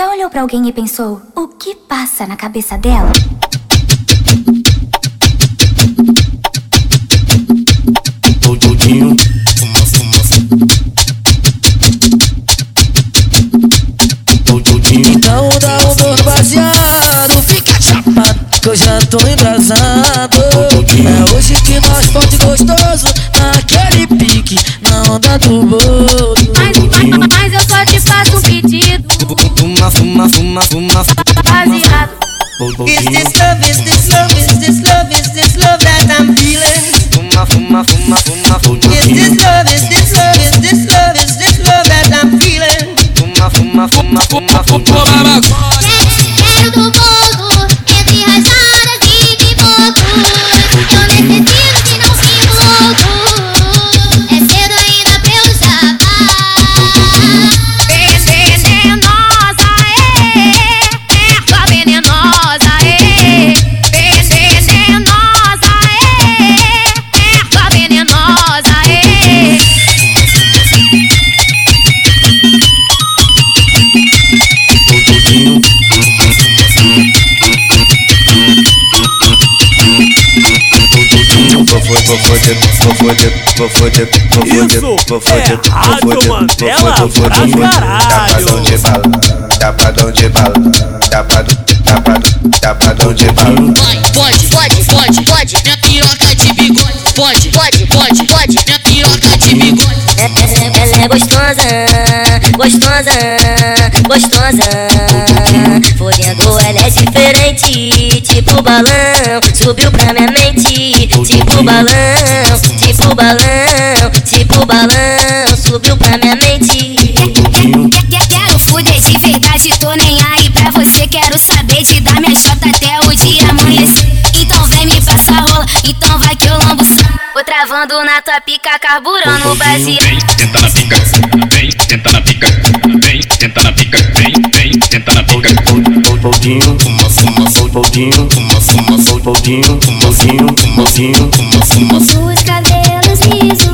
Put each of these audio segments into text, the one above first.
Já olhou pra alguém e pensou: o que passa na cabeça dela? Então dá um dor baseado, fica chapado, que eu já tô embrasado. É hoje que nós pode gostoso, naquele pique, na onda do bolo. Fuma, fuma, fuma, fuma, Baseado. Is this love, is this love, is this love, is this love that I'm feeling? fuma, fuma, fuma, fuma, Is Vou foder, vou foder, vou foder, vou foder, vou foder, vou foder, vou foder, vou foder, Chapadão de bala, chapadão de bala. Pode, pode, pode, pode, minha piroca de bigode. Pode, pode, pode, pode, minha piroca de bigode. Ela é gostosa, gostosa, gostosa. Fodendo, ela é diferente, tipo balão. Subiu pra minha mente, tipo balão, tipo balão, tipo balão. Subiu pra minha mente. Quero fuder de verdade, tô nem aí pra você. Quero saber de dar minha chota até o dia amanhecer. Então vem me passar rola, então vai que eu lambo. Vou travando na tua pica, carburando o baseado. Vem, senta na pica, vem, senta na pica, vem, senta na pica, vem, vem, senta na pica. Todinho, soltinho, uma fuma soltinho, uma fio, uma fio, uma fuma. Cabelos lisos.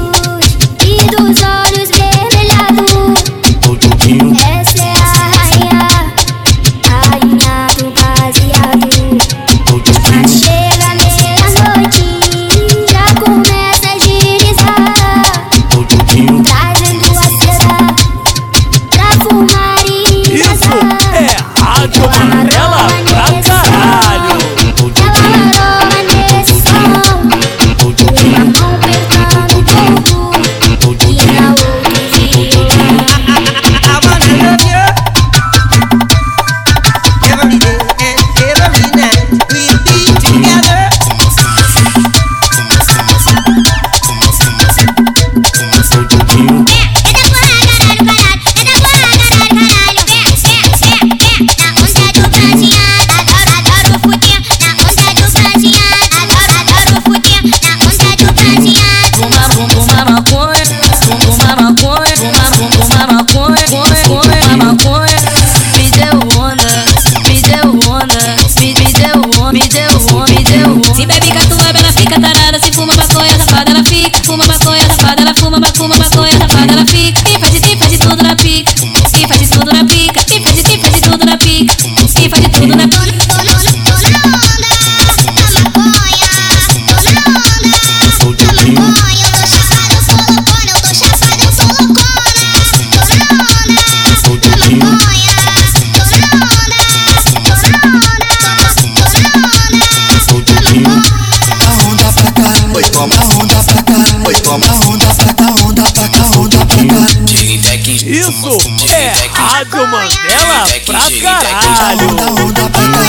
Isso é Rádio Mandela pra caralho. Onda, onda pra cá,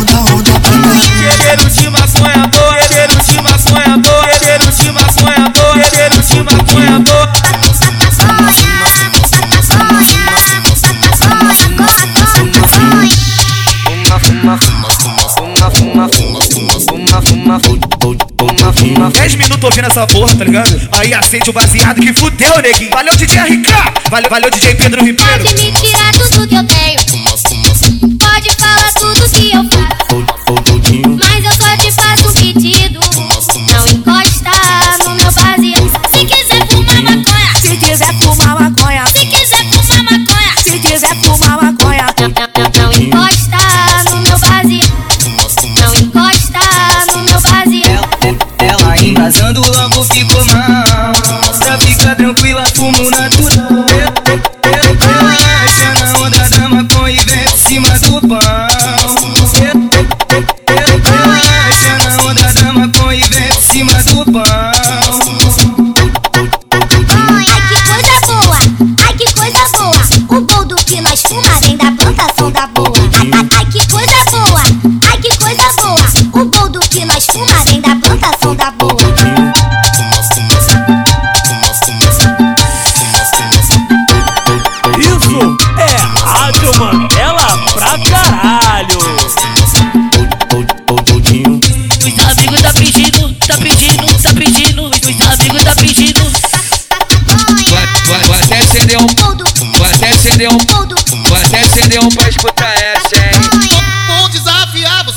onda, onda pra cá. Cheiro de maconha boa, cheiro de maconha boa, cheiro de maconha boa, cheiro de maconha boa. Fuma, fuma, fuma, fuma, fuma, fuma, fuma, fuma, fuma, fuma, fuma. 10 minutos ouvindo essa porra, tá ligado? Aí acende o baseado que fudeu, neguinho. Valeu, DJ RK. Valeu, valeu, DJ Pedro Ribeiro. Pode me tirar tudo que eu tenho,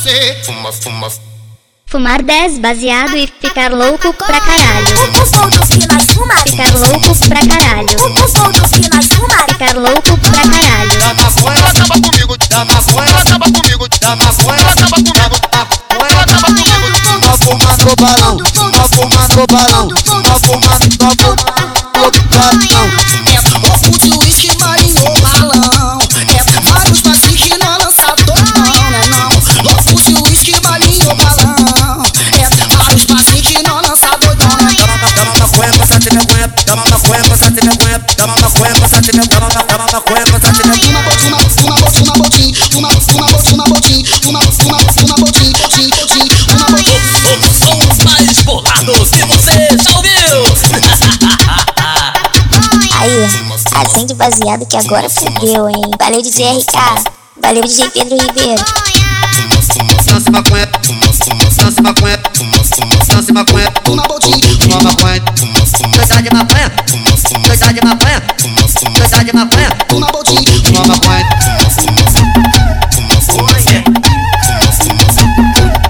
você. Fumar 10 baseado e ficar louco pra caralho. O, o boldo que nós fuma. Ficar louco pra caralho. O, o boldo que nós fuma. Ficar louco pra caralho. Da maconha, acaba comigo. Da maconha, acaba comigo. Da maconha, acaba comigo. Da maconha, acaba comigo. Nós fumando balão. Nós fumando balão. Nós fumando, nós fumando acende baseado que agora fudeu, hein? Valeu DJ RK. Valeu DJ Pedro Ribeiro. Dança maconha. Dança maconha. Dança maconha. Fuma, botim. Fuma maconha. Doidade de maconha. Doidade de maconha. Doidade de maconha. Fuma, botim. Fuma maconha.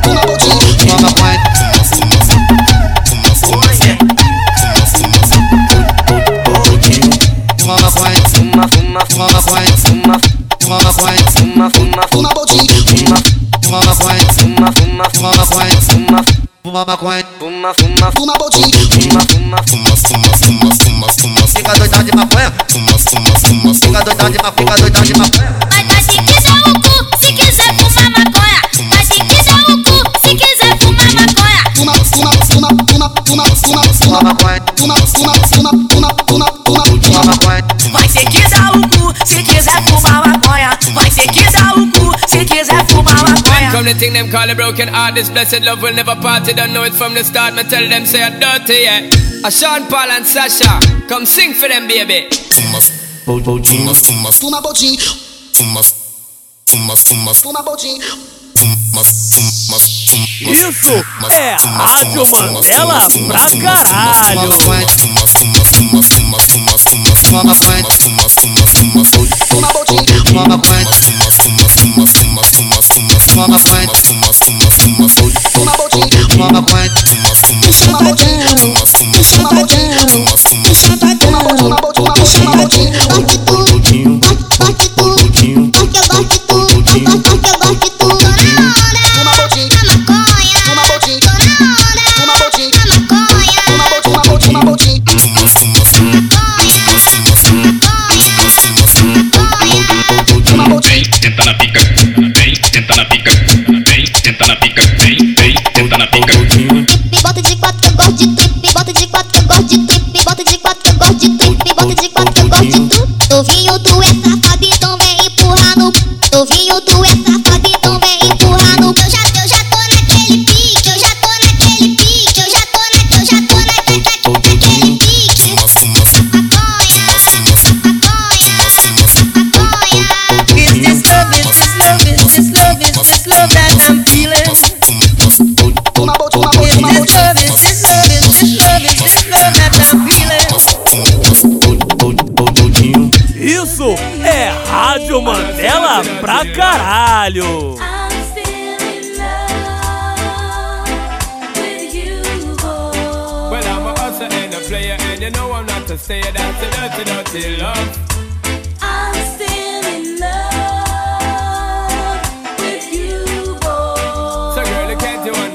Fuma, botim. Fuma maconha. Fuma maconha. Fuma, fuma, fuma maconha. Fuma, fuma maconha. Fuma, fuma, Fuma, botim. fuma, fuma maconha. Fuma, fuma, fuma maconha. Fuma, fuma maconha. Fuma, fuma, Fuma, fuma, fuma. Fica doidão de maconha. Fica doidão de. Fica doidão de se quiser o cu, se quiser fumar maconha. Mas se quiser o cu, se quiser fumar maconha. Maconha. maconha. Que dar o cu se quiser fumar maconha. Que dar o cu se quiser fumar maconha. Come the thing them call a broken heart. This blessed love will never part. You don't know it from the start. Me tell them say I'm dirty, yeah. A Sean Paul and Sasha, come sing for them, baby. Botim. Fuma, fuma, Fuma, botim. fuma, fuma, Isso é Rádio Mandela pra caralho. Fuma maconha. Fuma, botim. Fuma maconha. Fuma maconha. Fuma, botim. Fuma maconha. Fuma, botim. Fuma, botim. Fuma, Isso é Rádio Mandela pra caralho. I'm player, and you know I'm not a stayer. That's a dirty, dirty love. So, girl,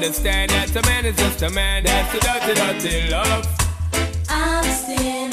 understand that a man is just a man. That's the dirty, dirty love. I'm still.